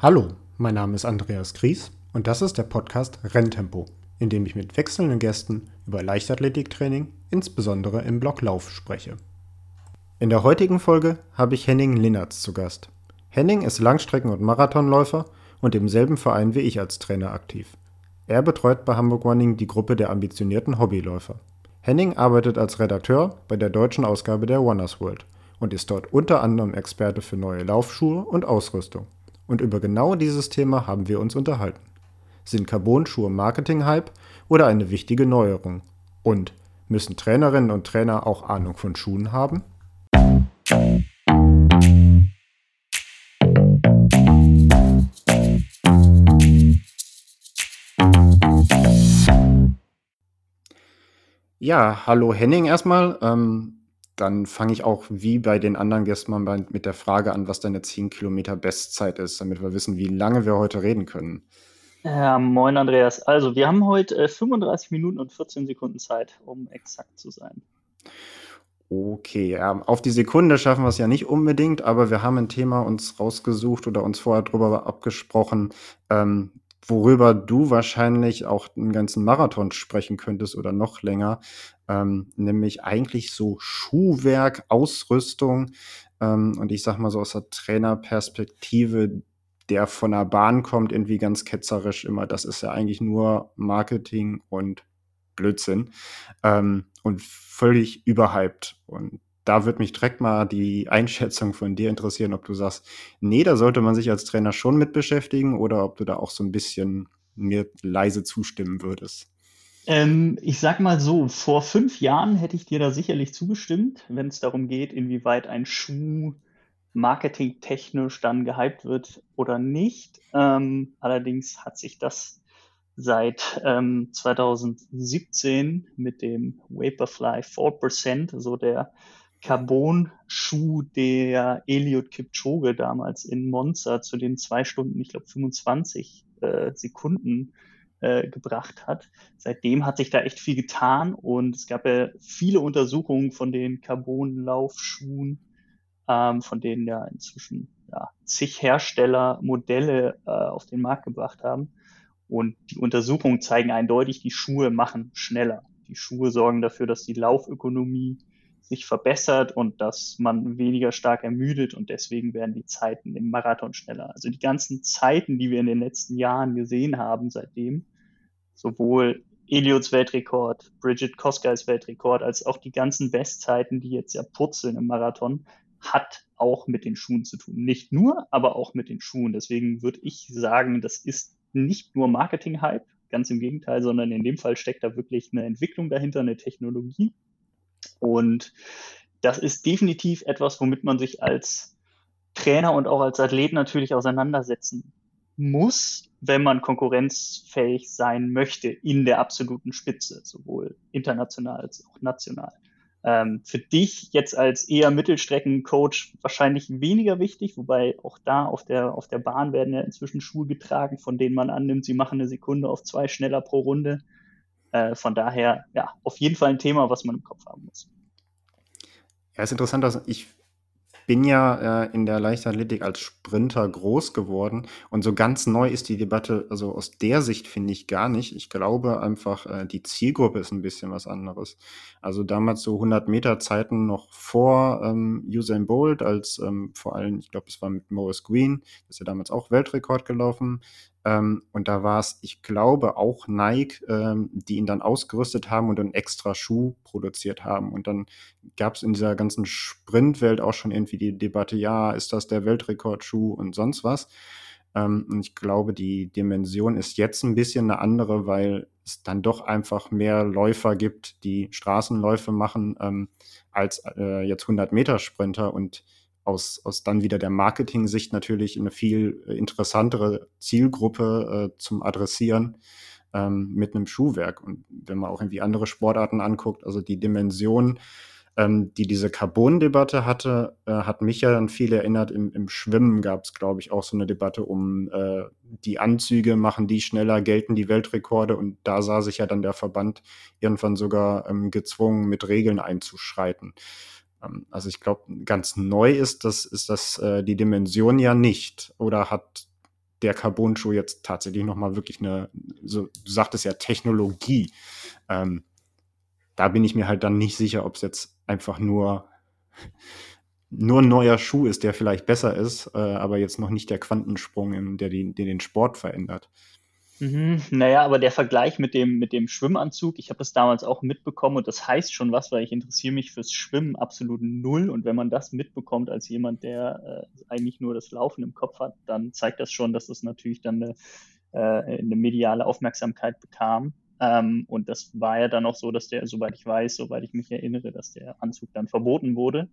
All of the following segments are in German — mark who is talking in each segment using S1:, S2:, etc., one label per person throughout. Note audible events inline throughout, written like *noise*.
S1: Hallo, mein Name ist Andreas Gries und das ist der Podcast Renntempo, in dem ich mit wechselnden Gästen über Leichtathletiktraining, insbesondere im Block Lauf, spreche. In der heutigen Folge habe ich Henning Linnertz zu Gast. Henning ist Langstrecken- und Marathonläufer und im selben Verein wie ich als Trainer aktiv. Er betreut bei Hamburg Running die Gruppe der ambitionierten Hobbyläufer. Henning arbeitet als Redakteur bei der deutschen Ausgabe der Runners World und ist dort unter anderem Experte für neue Laufschuhe und Ausrüstung. Und über genau dieses Thema haben wir uns unterhalten. Sind Carbon-Schuhe Marketing-Hype oder eine wichtige Neuerung? Und müssen Trainerinnen und Trainer auch Ahnung von Schuhen haben? Ja, hallo Henning erstmal. Ähm, dann fange ich auch wie bei den anderen Gästen mal mit der Frage an, was deine 10 Kilometer Bestzeit ist, damit wir wissen, wie lange wir heute reden können.
S2: Ja, moin Andreas. Also, wir haben heute äh, 35 Minuten und 14 Sekunden Zeit, um exakt zu sein.
S1: Okay, ja, auf die Sekunde schaffen wir es ja nicht unbedingt, aber wir haben ein Thema uns rausgesucht oder uns vorher drüber abgesprochen, ähm, worüber du wahrscheinlich auch einen ganzen Marathon sprechen könntest oder noch länger, ähm, nämlich eigentlich so Schuhwerk, Ausrüstung ähm, und ich sag mal so aus der Trainerperspektive, der von der Bahn kommt, irgendwie ganz ketzerisch immer, das ist ja eigentlich nur Marketing und Blödsinn ähm, und völlig überhyped. Und da würde mich direkt mal die Einschätzung von dir interessieren, ob du sagst, nee, da sollte man sich als Trainer schon mit beschäftigen oder ob du da auch so ein bisschen mir leise zustimmen würdest.
S2: Ähm, ich sag mal so, vor fünf Jahren hätte ich dir da sicherlich zugestimmt, wenn es darum geht, inwieweit ein Schuh marketingtechnisch dann gehypt wird oder nicht. Ähm, allerdings hat sich das seit ähm, 2017 mit dem Vaporfly 4%, so der Carbon-Schuh, der Eliud Kipchoge damals in Monza zu den zwei Stunden, ich glaube 25 äh, Sekunden äh, gebracht hat. Seitdem hat sich da echt viel getan und es gab ja viele Untersuchungen von den Carbon-Laufschuhen, ähm, von denen ja inzwischen ja, zig Hersteller Modelle äh, auf den Markt gebracht haben. Und die Untersuchungen zeigen eindeutig, die Schuhe machen schneller. Die Schuhe sorgen dafür, dass die Laufökonomie sich verbessert und dass man weniger stark ermüdet und deswegen werden die Zeiten im Marathon schneller. Also die ganzen Zeiten, die wir in den letzten Jahren gesehen haben seitdem, sowohl Eliots Weltrekord, Bridget Koskais Weltrekord, als auch die ganzen Bestzeiten, die jetzt ja purzeln im Marathon, hat auch mit den Schuhen zu tun. Nicht nur, aber auch mit den Schuhen. Deswegen würde ich sagen, das ist nicht nur Marketing-Hype, ganz im Gegenteil, sondern in dem Fall steckt da wirklich eine Entwicklung dahinter, eine Technologie, und das ist definitiv etwas, womit man sich als Trainer und auch als Athlet natürlich auseinandersetzen muss, wenn man konkurrenzfähig sein möchte in der absoluten Spitze, sowohl international als auch national. Ähm, für dich jetzt als eher Mittelstreckencoach wahrscheinlich weniger wichtig, wobei auch da auf der, auf der Bahn werden ja inzwischen Schuhe getragen, von denen man annimmt, sie machen eine Sekunde auf zwei schneller pro Runde. Äh, von daher, ja, auf jeden Fall ein Thema, was man im Kopf haben muss.
S1: Ja, ist interessant, dass ich bin ja äh, in der Leichtathletik als Sprinter groß geworden und so ganz neu ist die Debatte, also aus der Sicht finde ich gar nicht. Ich glaube einfach, äh, die Zielgruppe ist ein bisschen was anderes. Also damals so 100 Meter Zeiten noch vor ähm, Usain Bolt, als ähm, vor allem, ich glaube, es war mit Morris Green, ist ja damals auch Weltrekord gelaufen. Ähm, und da war es, ich glaube, auch Nike, ähm, die ihn dann ausgerüstet haben und einen extra Schuh produziert haben. Und dann gab es in dieser ganzen Sprintwelt auch schon irgendwie die Debatte, ja, ist das der Weltrekordschuh und sonst was. Ähm, und ich glaube, die Dimension ist jetzt ein bisschen eine andere, weil es dann doch einfach mehr Läufer gibt, die Straßenläufe machen, ähm, als äh, jetzt 100 Meter Sprinter. Und aus, aus dann wieder der Marketing-Sicht natürlich eine viel interessantere Zielgruppe äh, zum Adressieren ähm, mit einem Schuhwerk. Und wenn man auch irgendwie andere Sportarten anguckt, also die Dimension, ähm, die diese Carbon-Debatte hatte, äh, hat mich ja dann viel erinnert. Im, im Schwimmen gab es, glaube ich, auch so eine Debatte um äh, die Anzüge, machen die schneller, gelten die Weltrekorde. Und da sah sich ja dann der Verband irgendwann sogar ähm, gezwungen, mit Regeln einzuschreiten. Ähm, also ich glaube, ganz neu ist das, ist das äh, die Dimension ja nicht. Oder hat der Carbon-Schuh jetzt tatsächlich nochmal wirklich eine, so, du sagtest ja Technologie. Ähm, da bin ich mir halt dann nicht sicher, ob es jetzt einfach nur, nur ein neuer Schuh ist, der vielleicht besser ist, äh, aber jetzt noch nicht der Quantensprung, im, der, den, der den Sport verändert.
S2: Mhm, naja, aber der Vergleich mit dem, mit dem Schwimmanzug, ich habe das damals auch mitbekommen und das heißt schon was, weil ich interessiere mich fürs Schwimmen absolut null. Und wenn man das mitbekommt als jemand, der äh, eigentlich nur das Laufen im Kopf hat, dann zeigt das schon, dass das natürlich dann eine, äh, eine mediale Aufmerksamkeit bekam. Ähm, und das war ja dann auch so, dass der, soweit ich weiß, soweit ich mich erinnere, dass der Anzug dann verboten wurde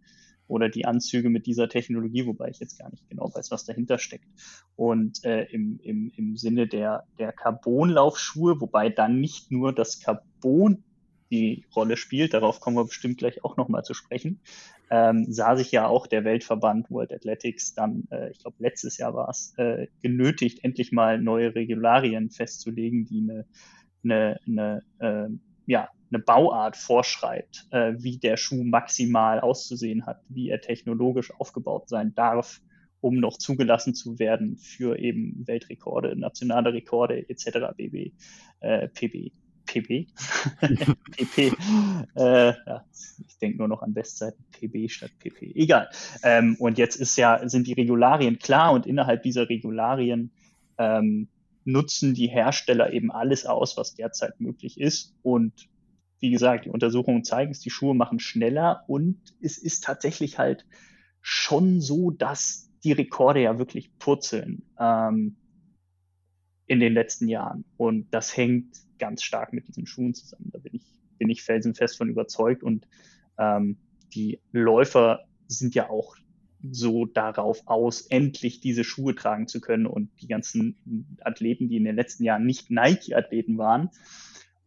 S2: oder die Anzüge mit dieser Technologie, wobei ich jetzt gar nicht genau weiß, was dahinter steckt. Und äh, im, im, im Sinne der, der Carbonlaufschuhe, wobei dann nicht nur das Carbon die Rolle spielt, darauf kommen wir bestimmt gleich auch nochmal zu sprechen, ähm, sah sich ja auch der Weltverband World Athletics dann, äh, ich glaube letztes Jahr war es, äh, genötigt, endlich mal neue Regularien festzulegen, die eine, eine, eine äh, ja, eine Bauart vorschreibt, äh, wie der Schuh maximal auszusehen hat, wie er technologisch aufgebaut sein darf, um noch zugelassen zu werden für eben Weltrekorde, nationale Rekorde etc. BB, äh, PB, PB, PP. *laughs* Äh, ja, ich denke nur noch an Bestzeiten PB statt PP. Egal. Ähm, und jetzt ist ja sind die Regularien klar und innerhalb dieser Regularien ähm, nutzen die Hersteller eben alles aus, was derzeit möglich ist. Und wie gesagt, die Untersuchungen zeigen es, die Schuhe machen schneller und es ist tatsächlich halt schon so, dass die Rekorde ja wirklich purzeln ähm, in den letzten Jahren. Und das hängt ganz stark mit diesen Schuhen zusammen. Da bin ich, bin ich felsenfest von überzeugt. Und ähm, die Läufer sind ja auch so darauf aus, endlich diese Schuhe tragen zu können. Und die ganzen Athleten, die in den letzten Jahren nicht Nike-Athleten waren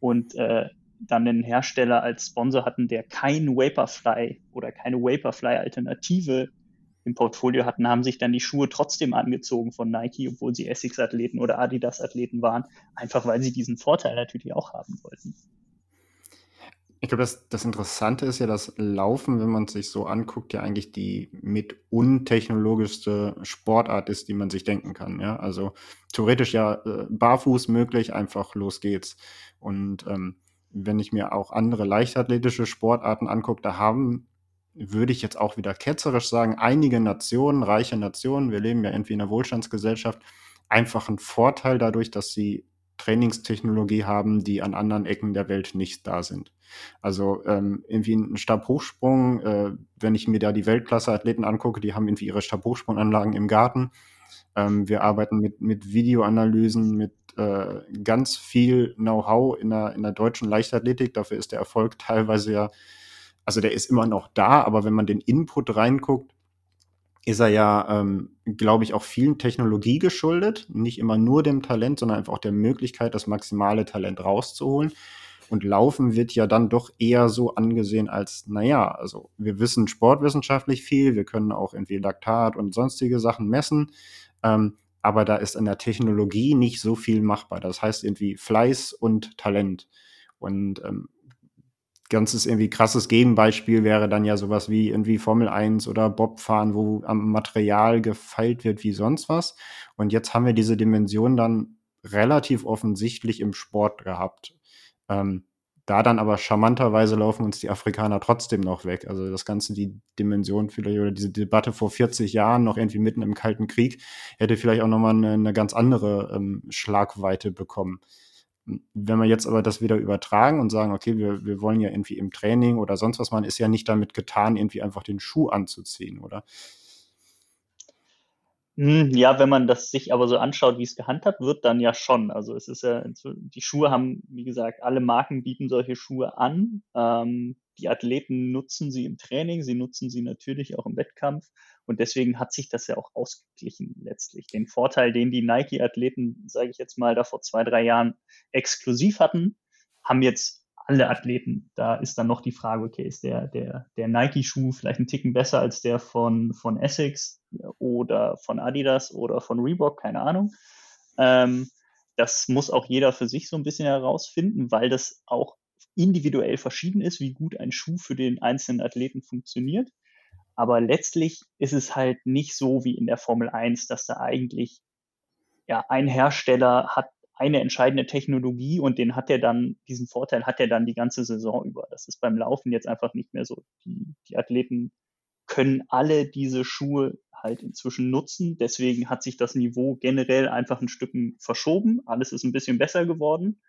S2: und äh, dann einen Hersteller als Sponsor hatten, der kein Vaporfly oder keine Vaporfly-Alternative im Portfolio hatten, haben sich dann die Schuhe trotzdem angezogen von Nike, obwohl sie Essex-Athleten oder Adidas-Athleten waren, einfach weil sie diesen Vorteil natürlich auch haben wollten.
S1: Ich glaube, das, das Interessante ist ja, dass Laufen, wenn man sich so anguckt, ja eigentlich die mit untechnologischste Sportart ist, die man sich denken kann. Ja? Also theoretisch ja äh, barfuß möglich, einfach los geht's. Und ähm, wenn ich mir auch andere leichtathletische Sportarten angucke, da haben, würde ich jetzt auch wieder ketzerisch sagen, einige Nationen, reiche Nationen, wir leben ja irgendwie in einer Wohlstandsgesellschaft, einfach einen Vorteil dadurch, dass sie Trainingstechnologie haben, die an anderen Ecken der Welt nicht da sind. Also ähm, irgendwie ein Stabhochsprung, äh, wenn ich mir da die Weltklasse-Athleten angucke, die haben irgendwie ihre Stabhochsprunganlagen im Garten. Ähm, wir arbeiten mit, mit Videoanalysen, mit äh, ganz viel Know-how in der, in der deutschen Leichtathletik. Dafür ist der Erfolg *laughs* teilweise ja, also der ist immer noch da, aber wenn man den Input reinguckt, ist er ja, ähm, glaube ich, auch vielen Technologie geschuldet. Nicht immer nur dem Talent, sondern einfach auch der Möglichkeit, das maximale Talent rauszuholen. Und Laufen wird ja dann doch eher so angesehen als, naja, also wir wissen sportwissenschaftlich viel, wir können auch irgendwie Laktat und sonstige Sachen messen, ähm, aber da ist in der Technologie nicht so viel machbar. Das heißt irgendwie Fleiß und Talent. Und ähm, ganzes irgendwie krasses Gegenbeispiel wäre dann ja sowas wie irgendwie Formel 1 oder Bobfahren, wo am Material gefeilt wird wie sonst was. Und jetzt haben wir diese Dimension dann relativ offensichtlich im Sport gehabt. Ähm, da dann aber charmanterweise laufen uns die Afrikaner trotzdem noch weg. Also das Ganze, die Dimension vielleicht oder diese Debatte vor 40 Jahren noch irgendwie mitten im Kalten Krieg, hätte vielleicht auch nochmal eine, eine ganz andere ähm, Schlagweite bekommen. Wenn wir jetzt aber das wieder übertragen und sagen, okay, wir, wir wollen ja irgendwie im Training oder sonst was machen, ist ja nicht damit getan, irgendwie einfach den Schuh anzuziehen, oder?
S2: Hm, ja, wenn man das sich aber so anschaut, wie es gehandhabt wird, dann ja schon. Also es ist ja, die Schuhe haben, wie gesagt, alle Marken bieten solche Schuhe an. Ähm, die Athleten nutzen sie im Training, sie nutzen sie natürlich auch im Wettkampf. Und deswegen hat sich das ja auch ausgeglichen letztlich. Den Vorteil, den die Nike-Athleten, sage ich jetzt mal, da vor zwei, drei Jahren exklusiv hatten, haben jetzt alle Athleten. Da ist dann noch die Frage, okay, ist der, der, der Nike-Schuh vielleicht ein Ticken besser als der von, von Essex oder von Adidas oder von Reebok, keine Ahnung. Ähm, das muss auch jeder für sich so ein bisschen herausfinden, weil das auch individuell verschieden ist, wie gut ein Schuh für den einzelnen Athleten funktioniert. Aber letztlich ist es halt nicht so wie in der Formel 1, dass da eigentlich ja, ein Hersteller hat eine entscheidende Technologie und den hat er dann, diesen Vorteil hat er dann die ganze Saison über. Das ist beim Laufen jetzt einfach nicht mehr so. Die, die Athleten können alle diese Schuhe halt inzwischen nutzen. Deswegen hat sich das Niveau generell einfach ein Stück verschoben. Alles ist ein bisschen besser geworden.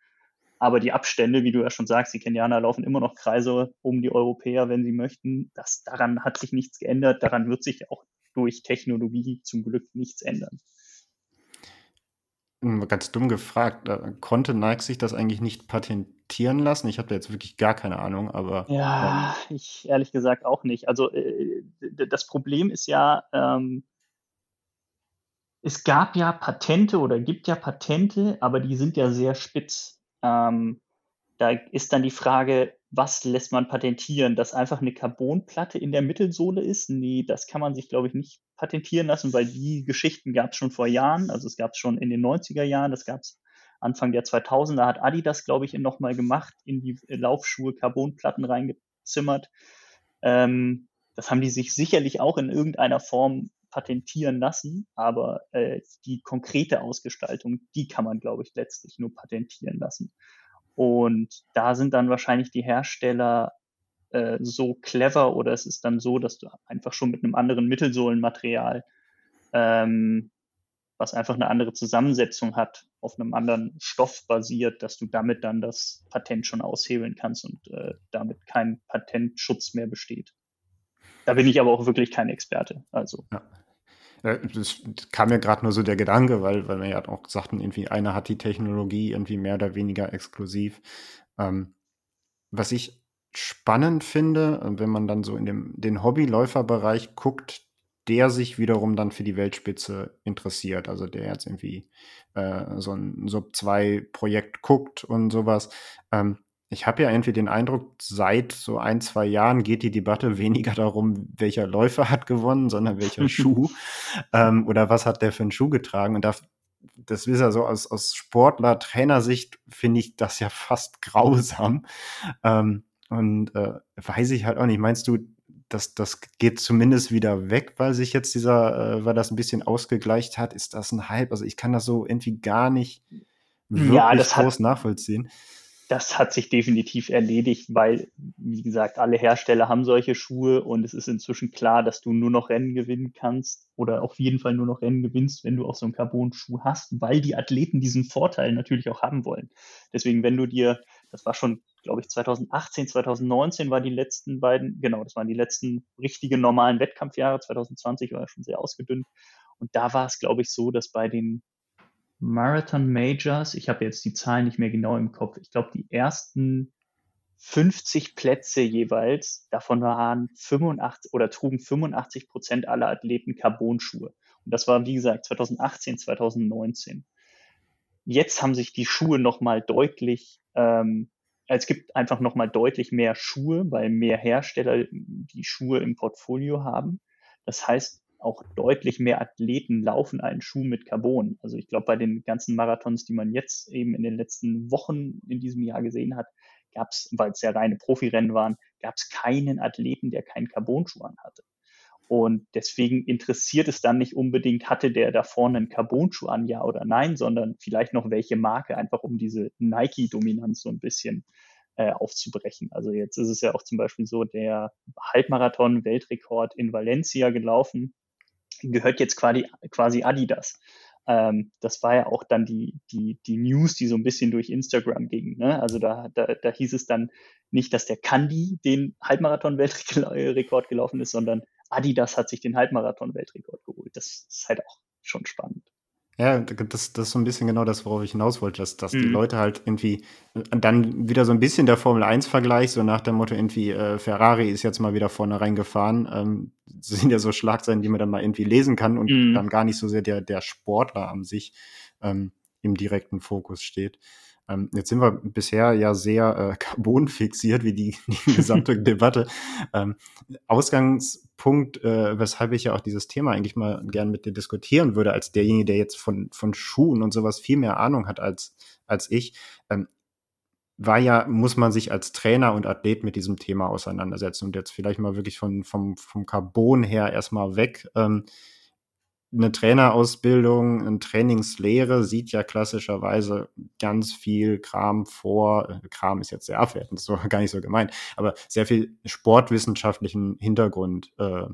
S2: Aber die Abstände, wie du ja schon sagst, die Kenianer laufen immer noch Kreise um die Europäer, wenn sie möchten. Das, daran hat sich nichts geändert. Daran wird sich auch durch Technologie zum Glück nichts ändern.
S1: Ganz dumm gefragt, äh, konnte Nike sich das eigentlich nicht patentieren lassen? Ich habe da jetzt wirklich gar keine Ahnung, aber.
S2: Ja, ähm, ich ehrlich gesagt auch nicht. Also äh, das Problem ist ja, ähm, es gab ja Patente oder gibt ja Patente, aber die sind ja sehr spitz. Ähm, da ist dann die Frage, was lässt man patentieren? Dass einfach eine Carbonplatte in der Mittelsohle ist? Nee, das kann man sich, glaube ich, nicht patentieren lassen, weil die Geschichten gab es schon vor Jahren. Also es gab es schon in den 90er Jahren, das gab es Anfang der 2000er, hat Adidas, glaube ich, nochmal gemacht, in die Laufschuhe Carbonplatten reingezimmert. Ähm, das haben die sich sicherlich auch in irgendeiner Form patentieren lassen, aber äh, die konkrete Ausgestaltung, die kann man, glaube ich, letztlich nur patentieren lassen. Und da sind dann wahrscheinlich die Hersteller äh, so clever oder es ist dann so, dass du einfach schon mit einem anderen Mittelsohlenmaterial, ähm, was einfach eine andere Zusammensetzung hat, auf einem anderen Stoff basiert, dass du damit dann das Patent schon aushebeln kannst und äh, damit kein Patentschutz mehr besteht. Da bin ich aber auch wirklich kein Experte. Also.
S1: Ja. Das kam mir gerade nur so der Gedanke, weil, weil wir ja auch sagten, irgendwie einer hat die Technologie irgendwie mehr oder weniger exklusiv. Ähm, was ich spannend finde, wenn man dann so in dem, den Hobbyläuferbereich guckt, der sich wiederum dann für die Weltspitze interessiert. Also der jetzt irgendwie äh, so ein Sub-2-Projekt guckt und sowas. Ähm, ich habe ja irgendwie den Eindruck, seit so ein, zwei Jahren geht die Debatte *laughs* weniger darum, welcher Läufer hat gewonnen, sondern welcher *laughs* Schuh ähm, oder was hat der für einen Schuh getragen. Und da, das ist ja so aus, aus Sportler, Trainersicht finde ich das ja fast *laughs* grausam. Ähm, und äh, weiß ich halt auch nicht. Meinst du, dass das geht zumindest wieder weg, weil sich jetzt dieser, äh, weil das ein bisschen ausgegleicht hat? Ist das ein Hype? Also ich kann das so irgendwie gar nicht wirklich ja, groß hat, nachvollziehen
S2: das hat sich definitiv erledigt, weil, wie gesagt, alle Hersteller haben solche Schuhe und es ist inzwischen klar, dass du nur noch Rennen gewinnen kannst oder auf jeden Fall nur noch Rennen gewinnst, wenn du auch so einen Carbon-Schuh hast, weil die Athleten diesen Vorteil natürlich auch haben wollen. Deswegen, wenn du dir, das war schon, glaube ich, 2018, 2019 war die letzten beiden, genau, das waren die letzten richtigen normalen Wettkampfjahre, 2020 war ja schon sehr ausgedünnt. Und da war es, glaube ich, so, dass bei den Marathon Majors, ich habe jetzt die Zahlen nicht mehr genau im Kopf, ich glaube, die ersten 50 Plätze jeweils, davon waren 85 oder trugen 85 Prozent aller Athleten Carbon-Schuhe. Und das war, wie gesagt, 2018, 2019. Jetzt haben sich die Schuhe nochmal deutlich, ähm, es gibt einfach nochmal deutlich mehr Schuhe, weil mehr Hersteller die Schuhe im Portfolio haben. Das heißt, auch deutlich mehr Athleten laufen einen Schuh mit Carbon. Also ich glaube, bei den ganzen Marathons, die man jetzt eben in den letzten Wochen in diesem Jahr gesehen hat, gab es, weil es ja reine Profirennen waren, gab es keinen Athleten, der keinen Carbon-Schuh anhatte. Und deswegen interessiert es dann nicht unbedingt, hatte der da vorne einen Carbon-Schuh an, ja oder nein, sondern vielleicht noch welche Marke, einfach um diese Nike-Dominanz so ein bisschen äh, aufzubrechen. Also jetzt ist es ja auch zum Beispiel so, der Halbmarathon-Weltrekord in Valencia gelaufen gehört jetzt quasi, quasi Adidas. Ähm, das war ja auch dann die, die, die News, die so ein bisschen durch Instagram ging. Ne? Also da, da, da hieß es dann nicht, dass der Kandi den Halbmarathon-Weltrekord gelaufen ist, sondern Adidas hat sich den Halbmarathon-Weltrekord geholt. Das ist halt auch schon spannend.
S1: Ja, das, das ist so ein bisschen genau das, worauf ich hinaus wollte, dass, dass mhm. die Leute halt irgendwie äh, dann wieder so ein bisschen der Formel 1-Vergleich, so nach dem Motto, irgendwie äh, Ferrari ist jetzt mal wieder vorne reingefahren. Ähm, *laughs* sind ja so Schlagzeilen, die man dann mal irgendwie lesen kann und mhm. dann gar nicht so sehr der, der Sportler an sich ähm, im direkten Fokus steht. Ähm, jetzt sind wir bisher ja sehr äh, *laughs* Carbon fixiert, wie die, die gesamte *laughs* Debatte. Ähm, Ausgangspunkt, äh, weshalb ich ja auch dieses Thema eigentlich mal gern mit dir diskutieren würde, als derjenige, der jetzt von, von Schuhen und sowas viel mehr Ahnung hat als, als ich, ähm, war ja, muss man sich als Trainer und Athlet mit diesem Thema auseinandersetzen und jetzt vielleicht mal wirklich von, vom, vom Carbon her erstmal weg. Ähm, eine Trainerausbildung, eine Trainingslehre sieht ja klassischerweise ganz viel Kram vor. Äh, Kram ist jetzt sehr abwertend, so *laughs* gar nicht so gemeint, aber sehr viel sportwissenschaftlichen Hintergrund. Äh,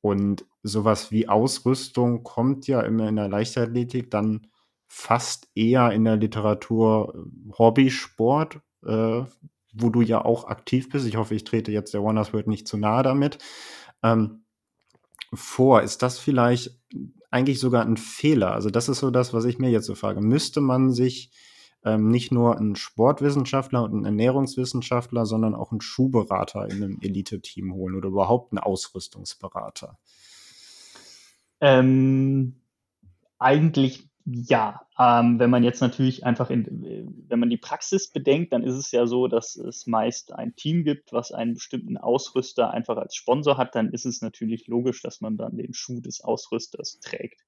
S1: und sowas wie Ausrüstung kommt ja immer in der Leichtathletik dann fast eher in der Literatur äh, Hobbysport, äh, wo du ja auch aktiv bist. Ich hoffe, ich trete jetzt der Wonders World nicht zu nahe damit. Ähm, vor. Ist das vielleicht eigentlich sogar ein Fehler? Also das ist so das, was ich mir jetzt so frage. Müsste man sich ähm, nicht nur einen Sportwissenschaftler und einen Ernährungswissenschaftler, sondern auch einen Schuhberater in einem Elite-Team holen oder überhaupt einen Ausrüstungsberater?
S2: Ähm, eigentlich ja, ähm, wenn man jetzt natürlich einfach in, wenn man die Praxis bedenkt, dann ist es ja so, dass es meist ein Team gibt, was einen bestimmten Ausrüster einfach als Sponsor hat, dann ist es natürlich logisch, dass man dann den Schuh des Ausrüsters trägt.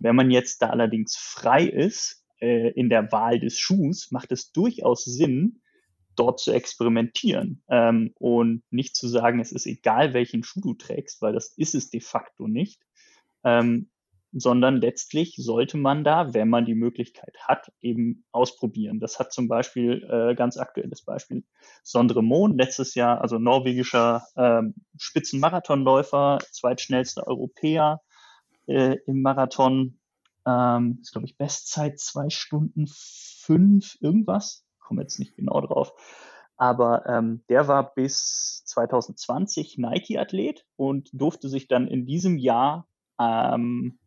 S2: Wenn man jetzt da allerdings frei ist äh, in der Wahl des Schuhs, macht es durchaus Sinn, dort zu experimentieren ähm, und nicht zu sagen, es ist egal, welchen Schuh du trägst, weil das ist es de facto nicht. Ähm, sondern letztlich sollte man da, wenn man die Möglichkeit hat, eben ausprobieren. Das hat zum Beispiel äh, ganz aktuelles Beispiel Sondre Mohn letztes Jahr, also norwegischer ähm, Spitzenmarathonläufer, zweitschnellster Europäer äh, im Marathon, ähm, ist glaube ich Bestzeit zwei Stunden fünf irgendwas, komme jetzt nicht genau drauf. Aber ähm, der war bis 2020 Nike-Athlet und durfte sich dann in diesem Jahr ähm,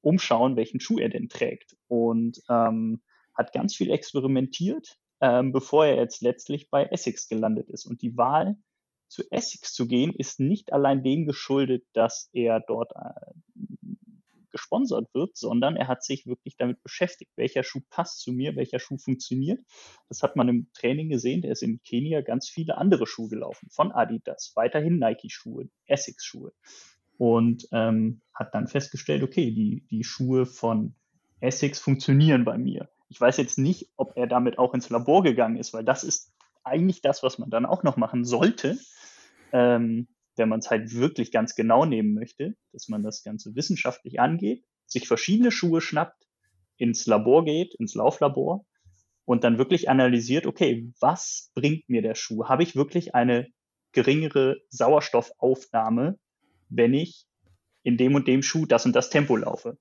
S2: umschauen, welchen Schuh er denn trägt. Und ähm, hat ganz viel experimentiert, ähm, bevor er jetzt letztlich bei Essex gelandet ist. Und die Wahl, zu Essex zu gehen, ist nicht allein dem geschuldet, dass er dort äh, gesponsert wird, sondern er hat sich wirklich damit beschäftigt, welcher Schuh passt zu mir, welcher Schuh funktioniert. Das hat man im Training gesehen. Der ist in Kenia ganz viele andere Schuhe gelaufen, von Adidas, weiterhin Nike-Schuhe, Essex-Schuhe und ähm, hat dann festgestellt, okay, die, die Schuhe von Essex funktionieren bei mir. Ich weiß jetzt nicht, ob er damit auch ins Labor gegangen ist, weil das ist eigentlich das, was man dann auch noch machen sollte, ähm, wenn man es halt wirklich ganz genau nehmen möchte, dass man das Ganze wissenschaftlich angeht, sich verschiedene Schuhe schnappt, ins Labor geht, ins Lauflabor und dann wirklich analysiert, okay, was bringt mir der Schuh? Habe ich wirklich eine geringere Sauerstoffaufnahme wenn ich in dem und dem Schuh das und das Tempo laufe.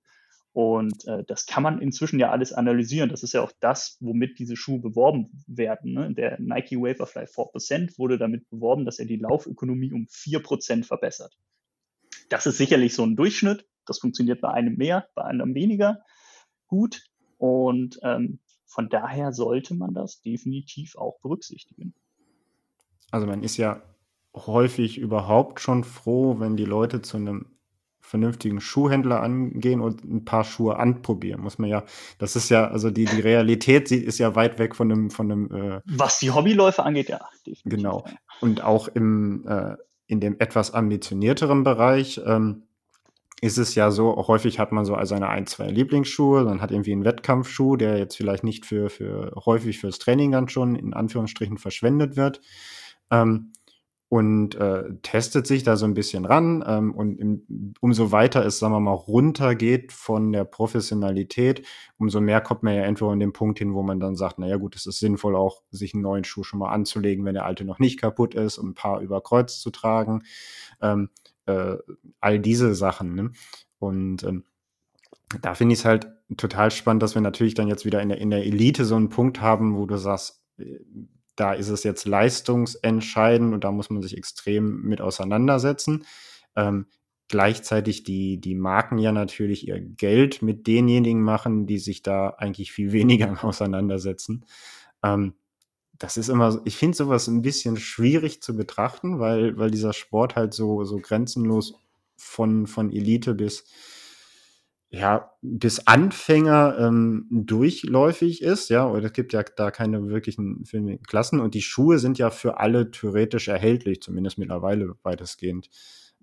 S2: Und äh, das kann man inzwischen ja alles analysieren. Das ist ja auch das, womit diese Schuhe beworben werden. Ne? Der Nike Vaporfly 4% wurde damit beworben, dass er die Laufökonomie um 4% verbessert. Das ist sicherlich so ein Durchschnitt. Das funktioniert bei einem mehr, bei einem weniger gut. Und ähm, von daher sollte man das definitiv auch berücksichtigen.
S1: Also man ist ja häufig überhaupt schon froh, wenn die Leute zu einem vernünftigen Schuhhändler angehen und ein paar Schuhe anprobieren. Muss man ja, das ist ja, also die, die Realität ist ja weit weg von dem, von dem
S2: äh, Was die Hobbyläufe angeht, ja.
S1: Definitiv. Genau. Und auch im, äh, in dem etwas ambitionierteren Bereich ähm, ist es ja so, häufig hat man so seine ein, zwei Lieblingsschuhe, man hat irgendwie einen Wettkampfschuh, der jetzt vielleicht nicht für, für häufig fürs Training dann schon in Anführungsstrichen verschwendet wird. Ähm, und äh, testet sich da so ein bisschen ran. Ähm, und im, umso weiter es, sagen wir mal, runtergeht von der Professionalität, umso mehr kommt man ja entweder an den Punkt hin, wo man dann sagt, naja gut, es ist sinnvoll auch, sich einen neuen Schuh schon mal anzulegen, wenn der alte noch nicht kaputt ist, um ein paar über Kreuz zu tragen. Ähm, äh, all diese Sachen. Ne? Und ähm, da finde ich es halt total spannend, dass wir natürlich dann jetzt wieder in der, in der Elite so einen Punkt haben, wo du sagst, äh, da ist es jetzt leistungsentscheidend und da muss man sich extrem mit auseinandersetzen. Ähm, gleichzeitig die, die Marken ja natürlich ihr Geld mit denjenigen machen, die sich da eigentlich viel *laughs* weniger auseinandersetzen. Ähm, das ist immer, ich finde sowas ein bisschen schwierig zu betrachten, weil, weil dieser Sport halt so, so grenzenlos von, von Elite bis, ja, bis Anfänger ähm, durchläufig ist, ja, oder es gibt ja da keine wirklichen Klassen und die Schuhe sind ja für alle theoretisch erhältlich, zumindest mittlerweile weitestgehend.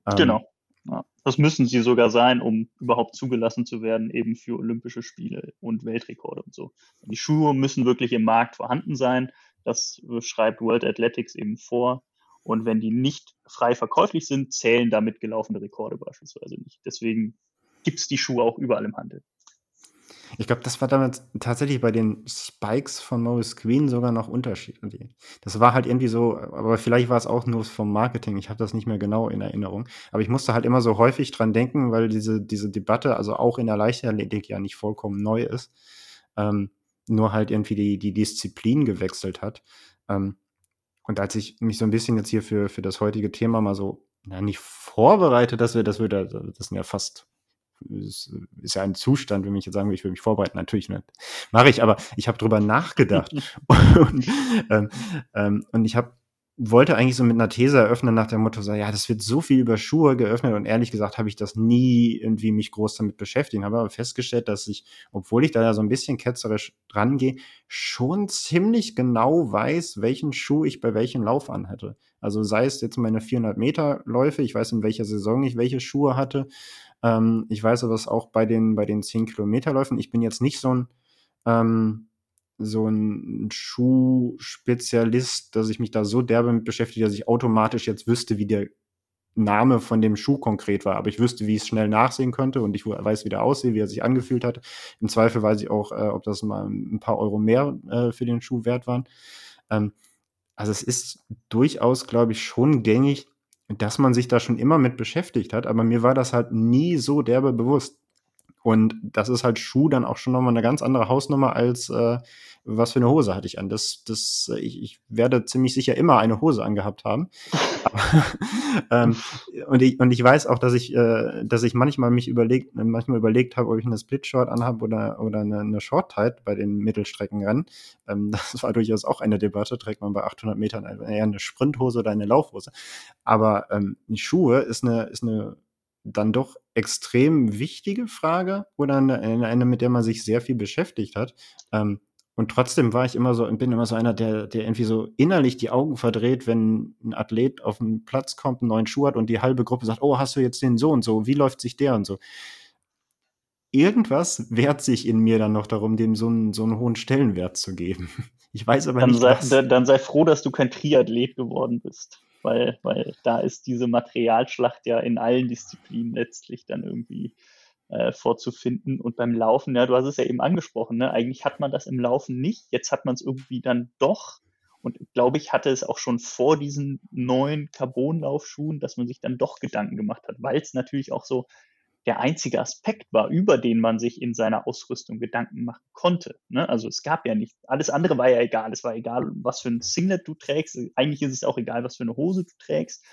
S2: Ähm, genau. Ja, das müssen sie sogar sein, um überhaupt zugelassen zu werden, eben für Olympische Spiele und Weltrekorde und so. Die Schuhe müssen wirklich im Markt vorhanden sein. Das schreibt World Athletics eben vor. Und wenn die nicht frei verkäuflich sind, zählen damit gelaufene Rekorde beispielsweise nicht. Deswegen gibt es die Schuhe auch überall im Handel.
S1: Ich glaube, das war damals tatsächlich bei den Spikes von Maurice Queen sogar noch unterschiedlich. Das war halt irgendwie so, aber vielleicht war es auch nur vom Marketing. Ich habe das nicht mehr genau in Erinnerung. Aber ich musste halt immer so häufig dran denken, weil diese, diese Debatte, also auch in der Leichtathletik ja nicht vollkommen neu ist, ähm, nur halt irgendwie die, die Disziplin gewechselt hat. Ähm, und als ich mich so ein bisschen jetzt hier für, für das heutige Thema mal so, na, nicht vorbereitet, dass wir, das würde, das sind ja fast ist, ist ja ein Zustand, wenn ich jetzt sagen will, ich will mich vorbereiten, natürlich nicht. Mache ich, aber ich habe drüber nachgedacht. *laughs* und, ähm, ähm, und ich habe wollte eigentlich so mit einer These eröffnen nach dem Motto, so, ja, das wird so viel über Schuhe geöffnet und ehrlich gesagt habe ich das nie irgendwie mich groß damit beschäftigt, habe aber festgestellt, dass ich, obwohl ich da ja so ein bisschen ketzerisch rangehe, schon ziemlich genau weiß, welchen Schuh ich bei welchem Lauf anhatte. Also sei es jetzt meine 400 Meter Läufe, ich weiß in welcher Saison ich welche Schuhe hatte ähm, ich weiß aber es auch bei den, bei den 10 Kilometerläufen. Ich bin jetzt nicht so ein, ähm, so ein Schuhspezialist, dass ich mich da so derbe mit beschäftige, dass ich automatisch jetzt wüsste, wie der Name von dem Schuh konkret war. Aber ich wüsste, wie ich es schnell nachsehen könnte und ich weiß, wie der aussieht, wie er sich angefühlt hat. Im Zweifel weiß ich auch, äh, ob das mal ein paar Euro mehr äh, für den Schuh wert waren. Ähm, also es ist durchaus, glaube ich, schon gängig, dass man sich da schon immer mit beschäftigt hat, aber mir war das halt nie so derbe bewusst. Und das ist halt Schuh dann auch schon nochmal eine ganz andere Hausnummer als äh, was für eine Hose hatte ich an. Das, das, ich, ich werde ziemlich sicher immer eine Hose angehabt haben. *laughs* ähm, und, ich, und ich weiß auch, dass ich, äh, dass ich manchmal mich überlegt, manchmal überlegt habe, ob ich eine Split-Short anhabe oder, oder eine, eine Short-Tight bei den Mittelstreckenrennen. Ähm, *laughs* das war durchaus auch eine Debatte. Trägt man bei 800 Metern eher eine Sprinthose oder eine Laufhose? Aber ähm, Schuhe ist eine, ist eine dann doch extrem wichige Frage oder eine, eine, mit der man sich sehr viel beschäftigt hat. Ähm, und trotzdem war ich immer so, bin immer so einer, der, der irgendwie so innerlich die Augen verdreht, wenn ein Athlet auf den Platz kommt, einen neuen Schuh hat und die halbe Gruppe sagt, oh, hast du jetzt den so und so, wie läuft sich der und so. Irgendwas wehrt sich in mir dann noch darum, dem so einen, so einen hohen Stellenwert zu geben. *laughs* Ich weiß aber
S2: dann
S1: nicht,
S2: sei, was. Dann sei froh, dass du kein Triathlet geworden bist weil, weil da ist diese Materialschlacht ja in allen Disziplinen letztlich dann irgendwie äh, vorzufinden. Und beim Laufen, ja, du hast es ja eben angesprochen, ne? eigentlich hat man das im Laufen nicht, jetzt hat man es irgendwie dann doch. Und glaube ich, hatte es auch schon vor diesen neuen Carbon-Laufschuhen, dass man sich dann doch Gedanken gemacht hat, weil es natürlich auch so der einzige Aspekt war, über den man sich in seiner Ausrüstung Gedanken machen konnte. Ne? Also es gab ja nicht, alles andere war ja egal. Es war egal, was für ein Singlet du trägst. Eigentlich ist es auch egal, was für eine Hose du trägst.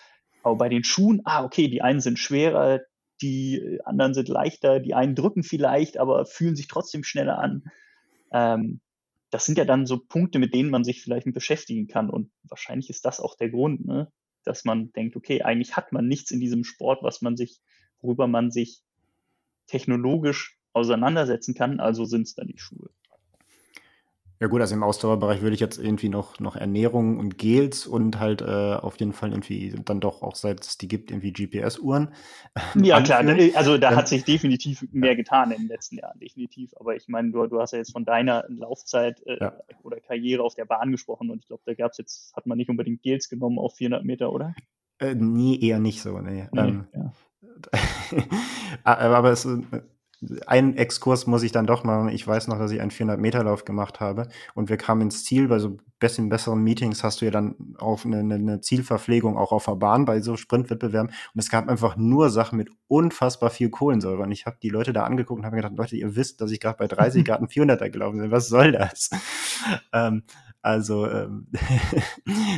S2: Aber bei den Schuhen, ah, okay, die einen sind schwerer, die anderen sind leichter, die einen drücken vielleicht, aber fühlen sich trotzdem schneller an. Ähm, das sind ja dann so Punkte, mit denen man sich vielleicht beschäftigen kann. Und wahrscheinlich ist das auch der Grund, ne? dass man denkt, okay, eigentlich hat man nichts in diesem Sport, was man sich worüber man sich technologisch auseinandersetzen kann, also sind es dann die Schuhe.
S1: Ja gut, also im Ausdauerbereich würde ich jetzt irgendwie noch, noch Ernährung und Gels und halt äh, auf jeden Fall irgendwie dann doch auch seit es die gibt, irgendwie GPS-Uhren.
S2: Ja anführen. klar, also da hat sich definitiv mehr getan in den letzten Jahren, definitiv. Aber ich meine, du, du hast ja jetzt von deiner Laufzeit äh, ja. oder Karriere auf der Bahn gesprochen und ich glaube, da gab es jetzt, hat man nicht unbedingt Gels genommen auf 400 Meter, oder?
S1: Äh, nie, eher nicht so, nee. nee ähm, ja. *laughs* aber es, ein Exkurs muss ich dann doch machen. Ich weiß noch, dass ich einen 400-Meter-Lauf gemacht habe und wir kamen ins Ziel. Bei so bisschen besseren Meetings hast du ja dann auch eine, eine Zielverpflegung auch auf der Bahn bei so Sprintwettbewerben. Und es gab einfach nur Sachen mit unfassbar viel Kohlensäure. Und ich habe die Leute da angeguckt und habe gedacht, Leute, ihr wisst, dass ich gerade bei 30 *laughs* Grad 400er gelaufen bin. Was soll das? *laughs* ähm, also ähm,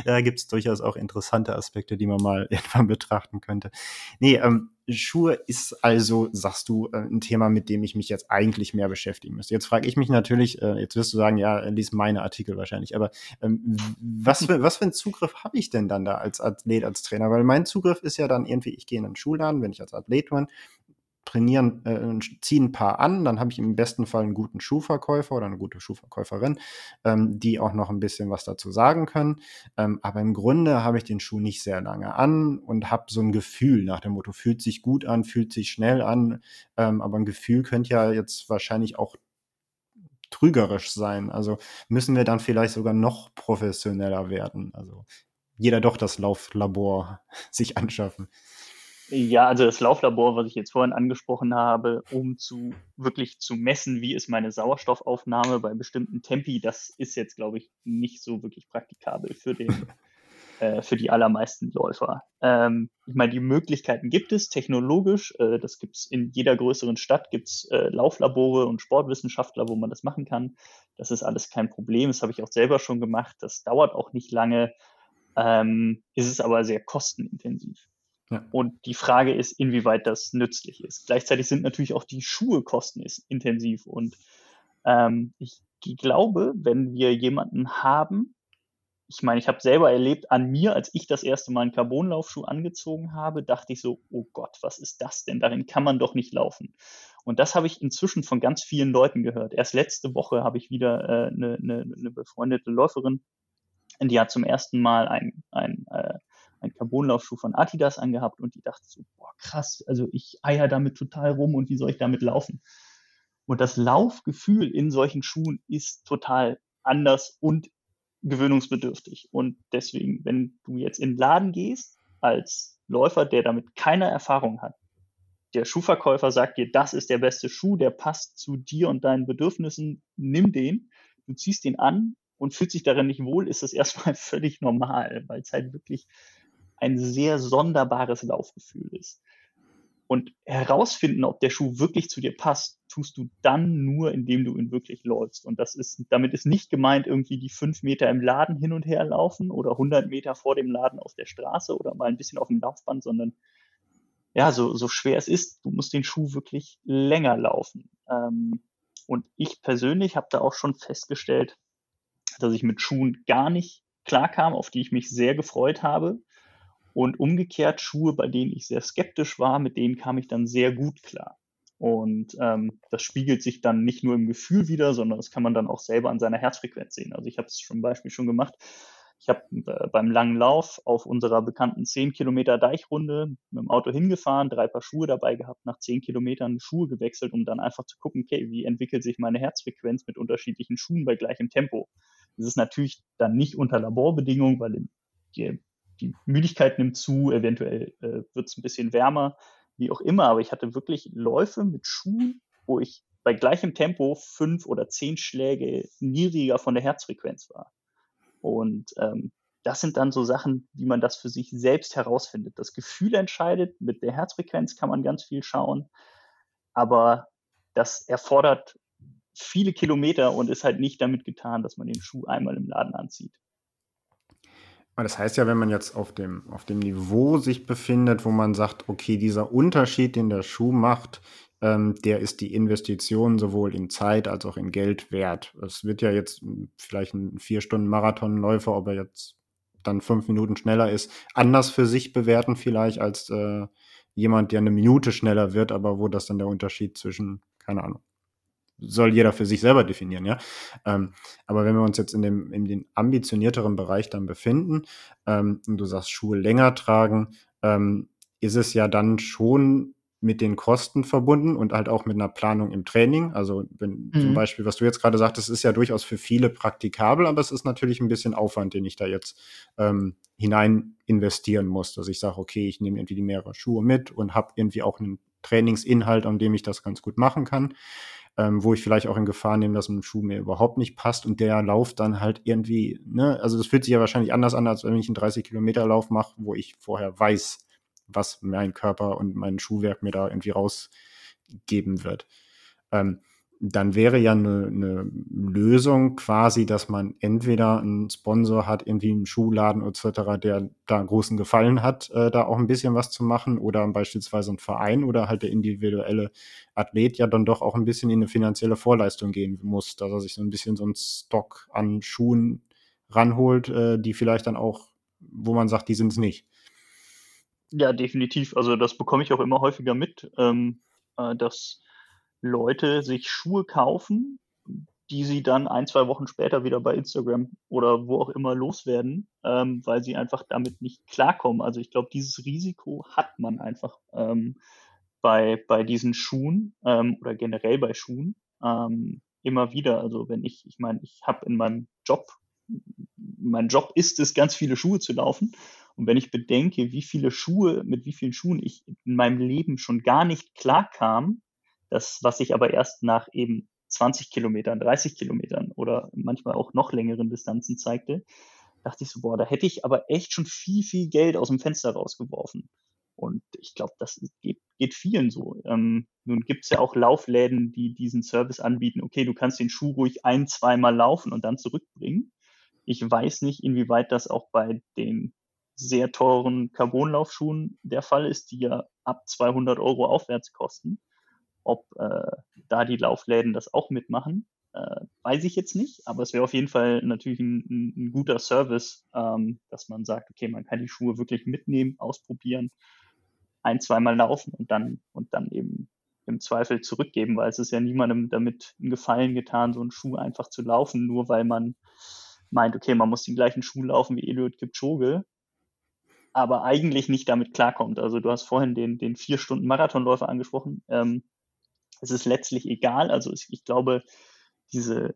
S1: da gibt es durchaus auch interessante Aspekte, die man mal irgendwann betrachten könnte. Nee, ähm, Schuhe ist also, sagst du, äh, ein Thema, mit dem ich mich jetzt eigentlich mehr beschäftigen müsste. Jetzt frage ich mich natürlich, äh, jetzt wirst du sagen, ja, lies meine Artikel wahrscheinlich, aber ähm, was, für, was für einen Zugriff habe ich denn dann da als Athlet, als Trainer? Weil mein Zugriff ist ja dann irgendwie, ich gehe in einen Schulladen, wenn ich als Athlet bin, trainieren, äh, ziehen ein paar an, dann habe ich im besten Fall einen guten Schuhverkäufer oder eine gute Schuhverkäuferin, ähm, die auch noch ein bisschen was dazu sagen können. Ähm, aber im Grunde habe ich den Schuh nicht sehr lange an und habe so ein Gefühl nach dem Motto, fühlt sich gut an, fühlt sich schnell an, ähm, aber ein Gefühl könnte ja jetzt wahrscheinlich auch trügerisch sein. Also müssen wir dann vielleicht sogar noch professioneller werden. Also jeder doch das Lauflabor *laughs* sich anschaffen.
S2: Ja, also das Lauflabor, was ich jetzt vorhin angesprochen habe, um zu wirklich zu messen, wie ist meine Sauerstoffaufnahme bei bestimmten Tempi, das ist jetzt, glaube ich, nicht so wirklich praktikabel für den *laughs* äh, für die allermeisten Läufer. Ähm, ich meine, die Möglichkeiten gibt es technologisch. Äh, das gibt es in jeder größeren Stadt, gibt es äh, Lauflabore und Sportwissenschaftler, wo man das machen kann. Das ist alles kein Problem. Das habe ich auch selber schon gemacht. Das dauert auch nicht lange, ähm, ist es aber sehr kostenintensiv. Und die Frage ist, inwieweit das nützlich ist. Gleichzeitig sind natürlich auch die Schuhe kostenintensiv. Und ähm, ich glaube, wenn wir jemanden haben, ich meine, ich habe selber erlebt an mir, als ich das erste Mal einen Carbonlaufschuh angezogen habe, dachte ich so, oh Gott, was ist das denn? Darin kann man doch nicht laufen. Und das habe ich inzwischen von ganz vielen Leuten gehört. Erst letzte Woche habe ich wieder eine äh, ne, ne, ne befreundete Läuferin, die hat zum ersten Mal ein, ein äh, einen Carbonlaufschuh von Adidas angehabt und die dachte so, boah, krass, also ich eier damit total rum und wie soll ich damit laufen? Und das Laufgefühl in solchen Schuhen ist total anders und gewöhnungsbedürftig. Und deswegen, wenn du jetzt in den Laden gehst, als Läufer, der damit keine Erfahrung hat, der Schuhverkäufer sagt dir, das ist der beste Schuh, der passt zu dir und deinen Bedürfnissen, nimm den, du ziehst den an und fühlst dich darin nicht wohl, ist das *laughs* erstmal völlig normal, weil es halt wirklich ein sehr sonderbares Laufgefühl ist. Und herausfinden, ob der Schuh wirklich zu dir passt, tust du dann nur, indem du ihn wirklich läufst. Und das ist, damit ist nicht gemeint, irgendwie die fünf Meter im Laden hin und her laufen oder 100 Meter vor dem Laden auf der Straße oder mal ein bisschen auf dem Laufband, sondern ja, so, so schwer es ist, du musst den Schuh wirklich länger laufen. Ähm, und ich persönlich habe da auch schon festgestellt, dass ich mit Schuhen gar nicht klarkam, auf die ich mich sehr gefreut habe. Und umgekehrt Schuhe, bei denen ich sehr skeptisch war, mit denen kam ich dann sehr gut klar. Und ähm, das spiegelt sich dann nicht nur im Gefühl wieder, sondern das kann man dann auch selber an seiner Herzfrequenz sehen. Also ich habe es zum Beispiel schon gemacht. Ich habe äh, beim langen Lauf auf unserer bekannten 10 Kilometer Deichrunde mit dem Auto hingefahren, drei Paar Schuhe dabei gehabt, nach 10 Kilometern Schuhe gewechselt, um dann einfach zu gucken, okay, wie entwickelt sich meine Herzfrequenz mit unterschiedlichen Schuhen bei gleichem Tempo. Das ist natürlich dann nicht unter Laborbedingungen, weil die die Müdigkeit nimmt zu, eventuell äh, wird es ein bisschen wärmer, wie auch immer. Aber ich hatte wirklich Läufe mit Schuhen, wo ich bei gleichem Tempo fünf oder zehn Schläge niedriger von der Herzfrequenz war. Und ähm, das sind dann so Sachen, wie man das für sich selbst herausfindet. Das Gefühl entscheidet, mit der Herzfrequenz kann man ganz viel schauen, aber das erfordert viele Kilometer und ist halt nicht damit getan, dass man den Schuh einmal im Laden anzieht.
S1: Das heißt ja, wenn man jetzt auf dem, auf dem Niveau sich befindet, wo man sagt, okay, dieser Unterschied, den der Schuh macht, ähm, der ist die Investition sowohl in Zeit als auch in Geld wert. Es wird ja jetzt vielleicht ein vier Stunden Marathonläufer, ob er jetzt dann fünf Minuten schneller ist, anders für sich bewerten vielleicht als äh, jemand, der eine Minute schneller wird, aber wo das dann der Unterschied zwischen, keine Ahnung, soll jeder für sich selber definieren, ja. Ähm, aber wenn wir uns jetzt in dem, in den ambitionierteren Bereich dann befinden, ähm, und du sagst Schuhe länger tragen, ähm, ist es ja dann schon mit den Kosten verbunden und halt auch mit einer Planung im Training. Also wenn mhm. zum Beispiel, was du jetzt gerade sagtest, ist ja durchaus für viele praktikabel, aber es ist natürlich ein bisschen Aufwand, den ich da jetzt ähm, hinein investieren muss. Dass ich sage, okay, ich nehme irgendwie die mehrere Schuhe mit und habe irgendwie auch einen Trainingsinhalt, an dem ich das ganz gut machen kann ähm, wo ich vielleicht auch in Gefahr nehme, dass ein Schuh mir überhaupt nicht passt und der Lauf dann halt irgendwie, ne, also das fühlt sich ja wahrscheinlich anders an, als wenn ich einen 30 Kilometer Lauf mache, wo ich vorher weiß, was mein Körper und mein Schuhwerk mir da irgendwie rausgeben wird. Ähm, dann wäre ja eine, eine Lösung quasi, dass man entweder einen Sponsor hat, irgendwie einen Schuhladen etc., der da großen Gefallen hat, äh, da auch ein bisschen was zu machen, oder beispielsweise ein Verein oder halt der individuelle Athlet ja dann doch auch ein bisschen in eine finanzielle Vorleistung gehen muss, dass er sich so ein bisschen so einen Stock an Schuhen ranholt, äh, die vielleicht dann auch, wo man sagt, die sind es nicht.
S2: Ja, definitiv. Also das bekomme ich auch immer häufiger mit, ähm, äh, dass Leute sich Schuhe kaufen, die sie dann ein, zwei Wochen später wieder bei Instagram oder wo auch immer loswerden, ähm, weil sie einfach damit nicht klarkommen. Also ich glaube, dieses Risiko hat man einfach ähm, bei, bei diesen Schuhen ähm, oder generell bei Schuhen ähm, immer wieder. Also wenn ich, ich meine, ich habe in meinem Job, mein Job ist es, ganz viele Schuhe zu laufen Und wenn ich bedenke, wie viele Schuhe, mit wie vielen Schuhen ich in meinem Leben schon gar nicht klarkam, das, was ich aber erst nach eben 20 Kilometern, 30 Kilometern oder manchmal auch noch längeren Distanzen zeigte, dachte ich so, boah, da hätte ich aber echt schon viel, viel Geld aus dem Fenster rausgeworfen. Und ich glaube, das geht, geht, vielen so. Ähm, nun gibt es ja auch Laufläden, die diesen Service anbieten. Okay, du kannst den Schuh ruhig ein, zweimal laufen und dann zurückbringen. Ich weiß nicht, inwieweit das auch bei den sehr teuren Carbonlaufschuhen der Fall ist, die ja ab 200 Euro aufwärts kosten. Ob äh, da die Laufläden das auch mitmachen, äh, weiß ich jetzt nicht, aber es wäre auf jeden Fall natürlich ein, ein, guter Service, ähm, dass man sagt, okay, man kann die Schuhe wirklich mitnehmen, ausprobieren, ein, zweimal laufen und dann und dann eben im Zweifel zurückgeben, weil es ist ja niemandem damit einen Gefallen getan, so einen Schuh einfach zu laufen, nur weil man meint, okay, man muss den gleichen Schuh laufen wie Eliud Kipchoge, aber eigentlich nicht damit klarkommt. Also du hast vorhin den, den vier Stunden Marathonläufer angesprochen. Ähm, es ist letztlich egal. Also ich glaube, diese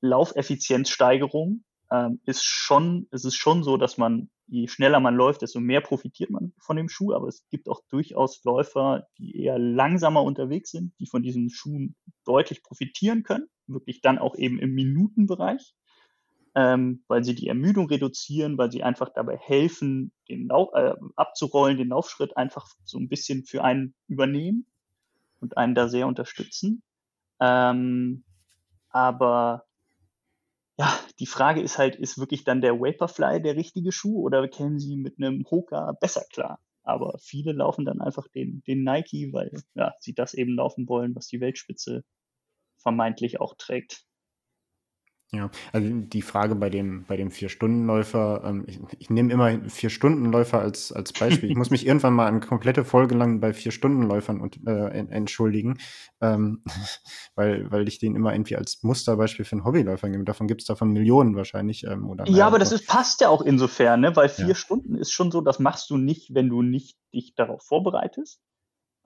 S2: Laufeffizienzsteigerung ähm, ist schon, es ist schon so, dass man, je schneller man läuft, desto mehr profitiert man von dem Schuh. Aber es gibt auch durchaus Läufer, die eher langsamer unterwegs sind, die von diesen Schuhen deutlich profitieren können. Wirklich dann auch eben im Minutenbereich, ähm, weil sie die Ermüdung reduzieren, weil sie einfach dabei helfen, den Lauf, äh, abzurollen, den Laufschritt einfach so ein bisschen für einen übernehmen und einen da sehr unterstützen. Ähm, aber ja, die Frage ist halt, ist wirklich dann der Vaporfly der richtige Schuh oder kämen sie mit einem Hoka besser klar? Aber viele laufen dann einfach den, den Nike, weil ja, sie das eben laufen wollen, was die Weltspitze vermeintlich auch trägt.
S1: Ja, also die Frage bei dem, bei dem Vier-Stunden-Läufer, ähm, ich, ich nehme immer Vier-Stunden-Läufer als, als Beispiel. Ich muss mich *laughs* irgendwann mal eine komplette Folge lang bei Vier-Stunden-Läufern und, äh, entschuldigen, ähm, *laughs* weil, weil ich den immer irgendwie als Musterbeispiel für einen Hobbyläufer nehme. Davon gibt es davon Millionen wahrscheinlich. Ähm,
S2: oder ja, aber das ist, passt ja auch insofern, ne? weil vier ja. Stunden ist schon so, das machst du nicht, wenn du nicht dich darauf vorbereitest.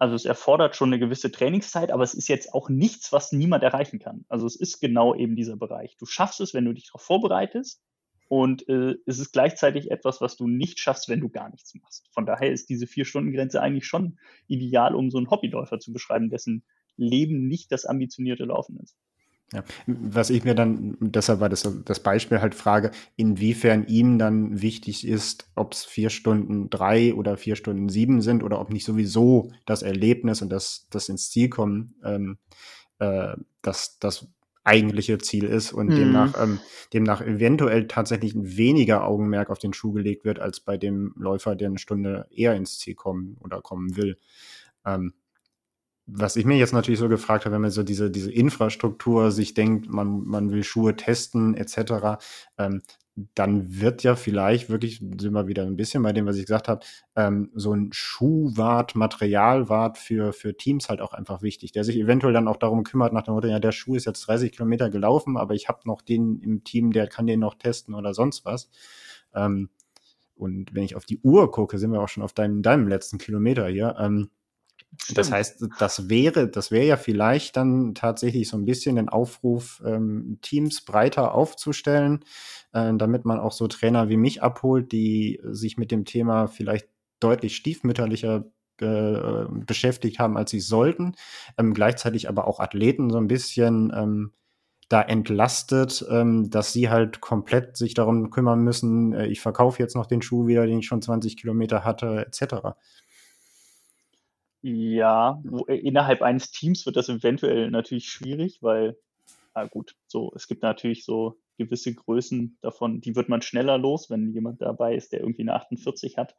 S2: Also es erfordert schon eine gewisse Trainingszeit, aber es ist jetzt auch nichts, was niemand erreichen kann. Also es ist genau eben dieser Bereich. Du schaffst es, wenn du dich darauf vorbereitest und äh, es ist gleichzeitig etwas, was du nicht schaffst, wenn du gar nichts machst. Von daher ist diese Vier-Stunden-Grenze eigentlich schon ideal, um so einen Hobbyläufer zu beschreiben, dessen Leben nicht das ambitionierte Laufen ist.
S1: Ja. Was ich mir dann, deshalb war das das Beispiel halt frage, inwiefern ihm dann wichtig ist, ob es vier Stunden drei oder vier Stunden sieben sind oder ob nicht sowieso das Erlebnis und das, das ins Ziel kommen, ähm, äh, das, das eigentliche Ziel ist und mhm. demnach, ähm, demnach eventuell tatsächlich weniger Augenmerk auf den Schuh gelegt wird, als bei dem Läufer, der eine Stunde eher ins Ziel kommen oder kommen will. Ähm, was ich mir jetzt natürlich so gefragt habe, wenn man so diese, diese Infrastruktur sich denkt, man, man will Schuhe testen etc., ähm, dann wird ja vielleicht wirklich, sind wir wieder ein bisschen bei dem, was ich gesagt habe, ähm, so ein Schuhwart, Materialwart für, für Teams halt auch einfach wichtig, der sich eventuell dann auch darum kümmert, nach dem Motto, ja, der Schuh ist jetzt 30 Kilometer gelaufen, aber ich habe noch den im Team, der kann den noch testen oder sonst was. Ähm, und wenn ich auf die Uhr gucke, sind wir auch schon auf deinem, deinem letzten Kilometer hier. Ähm, Stimmt. Das heißt, das wäre, das wäre ja vielleicht dann tatsächlich so ein bisschen ein Aufruf, ähm, Teams breiter aufzustellen, äh, damit man auch so Trainer wie mich abholt, die sich mit dem Thema vielleicht deutlich stiefmütterlicher äh, beschäftigt haben, als sie sollten, ähm, gleichzeitig aber auch Athleten so ein bisschen ähm, da entlastet, ähm, dass sie halt komplett sich darum kümmern müssen, äh, ich verkaufe jetzt noch den Schuh wieder, den ich schon 20 Kilometer hatte, etc.
S2: Ja, wo, äh, innerhalb eines Teams wird das eventuell natürlich schwierig, weil, na gut, so, es gibt natürlich so gewisse Größen davon, die wird man schneller los, wenn jemand dabei ist, der irgendwie eine 48 hat.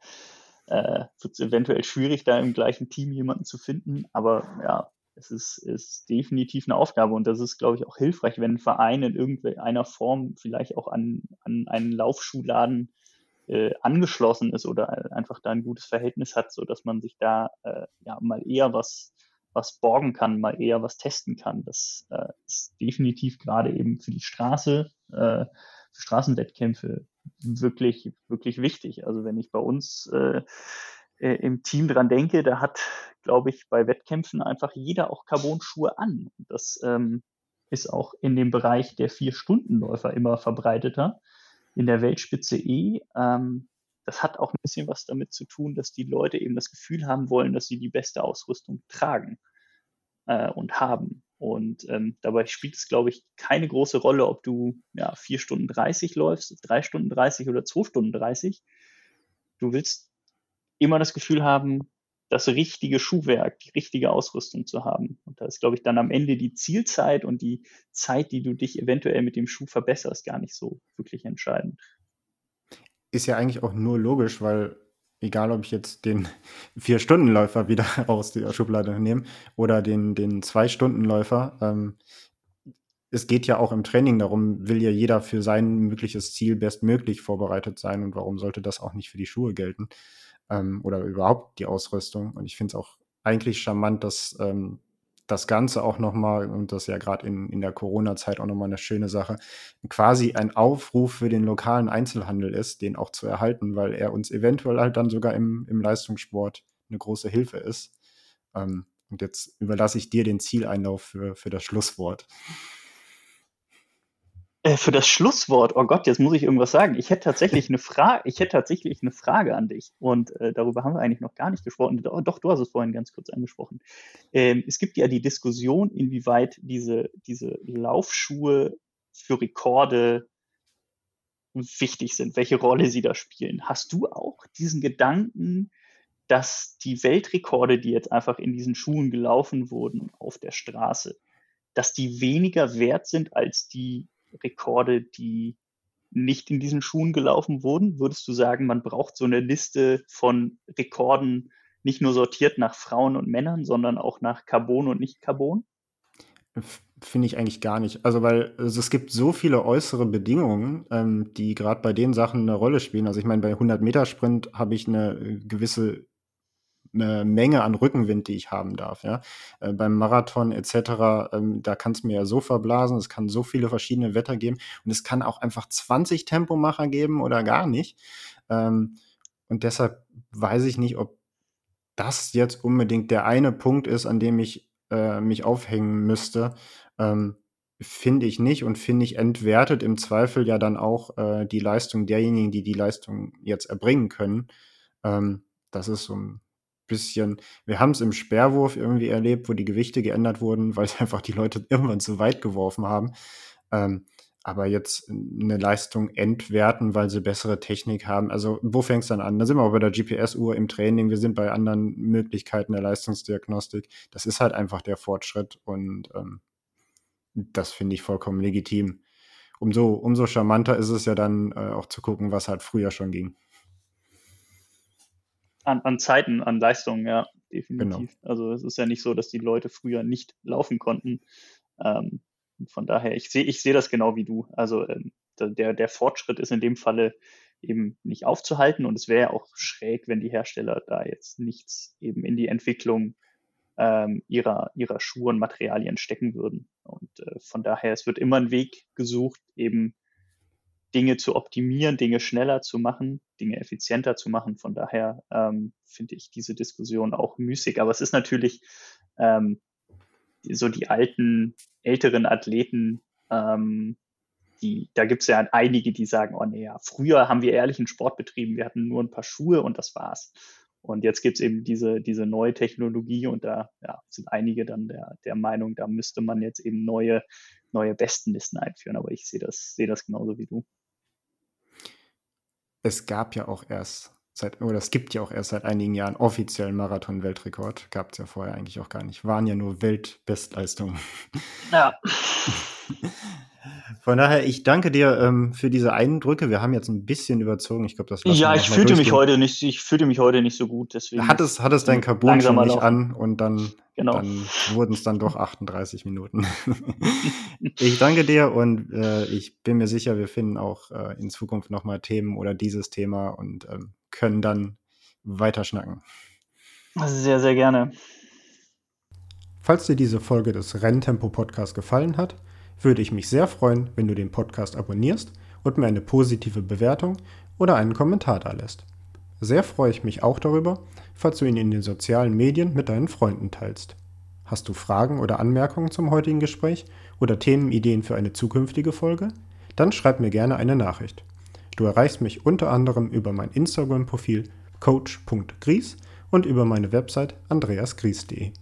S2: Äh, wird es eventuell schwierig, da im gleichen Team jemanden zu finden. Aber ja, es ist, ist definitiv eine Aufgabe und das ist, glaube ich, auch hilfreich, wenn ein Verein in irgendeiner Form vielleicht auch an, an einen Laufschuhladen äh, angeschlossen ist oder einfach da ein gutes Verhältnis hat, so dass man sich da äh, ja mal eher was was borgen kann, mal eher was testen kann. Das äh, ist definitiv gerade eben für die Straße, äh, für Straßenwettkämpfe wirklich, wirklich wichtig. Also wenn ich bei uns äh, äh, im Team dran denke, da hat, glaube ich, bei Wettkämpfen einfach jeder auch Carbon-Schuhe an. Das ähm, ist auch in dem Bereich der Vier-Stunden-Läufer immer verbreiteter in der Weltspitze eh. Ähm, das hat auch ein bisschen was damit zu tun, dass die Leute eben das Gefühl haben wollen, dass sie die beste Ausrüstung tragen äh, und haben. Und ähm, dabei spielt es, glaube ich, keine große Rolle, ob du ja, 4 Stunden 30 läufst, 3 Stunden 30 oder 2 Stunden 30. Du willst immer das Gefühl haben, das richtige Schuhwerk, die richtige Ausrüstung zu haben. Und da ist, glaube ich, dann am Ende die Zielzeit und die Zeit, die du dich eventuell mit dem Schuh verbesserst, gar nicht so wirklich entscheidend.
S1: Ist ja eigentlich auch nur logisch, weil egal ob ich jetzt den Vier-Stunden-Läufer wieder *laughs* aus der Schublade nehme oder den, den Zwei-Stunden-Läufer, ähm, es geht ja auch im Training darum, will ja jeder für sein mögliches Ziel bestmöglich vorbereitet sein und warum sollte das auch nicht für die Schuhe gelten ähm, oder überhaupt die Ausrüstung. Und ich finde es auch eigentlich charmant, dass ähm, das Ganze auch nochmal, und das ist ja gerade in, in der Corona-Zeit auch nochmal eine schöne Sache, quasi ein Aufruf für den lokalen Einzelhandel ist, den auch zu erhalten, weil er uns eventuell halt dann sogar im, im Leistungssport eine große Hilfe ist. Ähm, und jetzt überlasse ich dir den Zieleinlauf für, für das Schlusswort.
S2: Äh, für das Schlusswort, oh Gott, jetzt muss ich irgendwas sagen. Ich hätte tatsächlich eine Frage, ich hätte tatsächlich eine Frage an dich. Und äh, darüber haben wir eigentlich noch gar nicht gesprochen. Doch, du hast es vorhin ganz kurz angesprochen. Ähm, es gibt ja die Diskussion, inwieweit diese, diese Laufschuhe für Rekorde wichtig sind, welche Rolle sie da spielen. Hast du auch diesen Gedanken, dass die Weltrekorde, die jetzt einfach in diesen Schuhen gelaufen wurden auf der Straße, dass die weniger wert sind als die Rekorde, die nicht in diesen Schuhen gelaufen wurden? Würdest du sagen, man braucht so eine Liste von Rekorden nicht nur sortiert nach Frauen und Männern, sondern auch nach Carbon und nicht Carbon?
S1: Finde ich eigentlich gar nicht. Also, weil also es gibt so viele äußere Bedingungen, ähm, die gerade bei den Sachen eine Rolle spielen. Also, ich meine, bei 100 Meter Sprint habe ich eine äh, gewisse eine Menge an Rückenwind, die ich haben darf. Ja? Äh, beim Marathon etc., ähm, da kann es mir ja so verblasen, es kann so viele verschiedene Wetter geben und es kann auch einfach 20 Tempomacher geben oder gar nicht. Ähm, und deshalb weiß ich nicht, ob das jetzt unbedingt der eine Punkt ist, an dem ich äh, mich aufhängen müsste. Ähm, finde ich nicht und finde ich entwertet im Zweifel ja dann auch äh, die Leistung derjenigen, die die Leistung jetzt erbringen können. Ähm, das ist so ein bisschen, wir haben es im Sperrwurf irgendwie erlebt, wo die Gewichte geändert wurden, weil es *laughs* einfach die Leute irgendwann zu weit geworfen haben. Ähm, aber jetzt eine Leistung entwerten, weil sie bessere Technik haben. Also wo fängt es dann an? Da sind wir auch bei der GPS-Uhr im Training, wir sind bei anderen Möglichkeiten der Leistungsdiagnostik. Das ist halt einfach der Fortschritt und ähm, das finde ich vollkommen legitim. Umso, umso charmanter ist es ja dann äh, auch zu gucken, was halt früher schon ging.
S2: An, an Zeiten, an Leistungen, ja, definitiv. Genau. Also es ist ja nicht so, dass die Leute früher nicht laufen konnten. Ähm, von daher, ich sehe ich sehe das genau wie du. Also ähm, der, der Fortschritt ist in dem Falle eben nicht aufzuhalten und es wäre ja auch schräg, wenn die Hersteller da jetzt nichts eben in die Entwicklung ähm, ihrer, ihrer Schuhe und Materialien stecken würden. Und äh, von daher, es wird immer ein Weg gesucht, eben Dinge zu optimieren, Dinge schneller zu machen, Dinge effizienter zu machen. Von daher ähm, finde ich diese Diskussion auch müßig. Aber es ist natürlich ähm, so die alten, älteren Athleten, ähm, die, da gibt es ja einige, die sagen, oh nee, ja, früher haben wir ehrlichen Sport betrieben, wir hatten nur ein paar Schuhe und das war's. Und jetzt gibt es eben diese, diese neue Technologie und da ja, sind einige dann der, der Meinung, da müsste man jetzt eben neue, neue Bestenlisten einführen. Aber ich sehe das, sehe das genauso wie du
S1: es gab ja auch erst seit, oder es gibt ja auch erst seit einigen Jahren offiziellen Marathon-Weltrekord. Gab es ja vorher eigentlich auch gar nicht. Waren ja nur Weltbestleistungen. Ja. *laughs* Von daher, ich danke dir ähm, für diese Eindrücke. Wir haben jetzt ein bisschen überzogen. Ich glaube, das
S2: Ja, ich fühlte mich heute nicht, ich fühlte mich heute nicht so gut. Deswegen
S1: hat es, hat es dein Carbon schon nicht an und dann, genau. dann wurden es dann doch 38 Minuten. *laughs* ich danke dir und äh, ich bin mir sicher, wir finden auch äh, in Zukunft nochmal Themen oder dieses Thema und ähm, können dann weiterschnacken.
S2: Sehr, sehr gerne.
S1: Falls dir diese Folge des Renntempo Podcasts gefallen hat, würde ich mich sehr freuen, wenn du den Podcast abonnierst und mir eine positive Bewertung oder einen Kommentar da lässt. Sehr freue ich mich auch darüber, falls du ihn in den sozialen Medien mit deinen Freunden teilst. Hast du Fragen oder Anmerkungen zum heutigen Gespräch oder Themenideen für eine zukünftige Folge? Dann schreib mir gerne eine Nachricht. Du erreichst mich unter anderem über mein Instagram-Profil coach.gries und über meine Website andreasgries.de.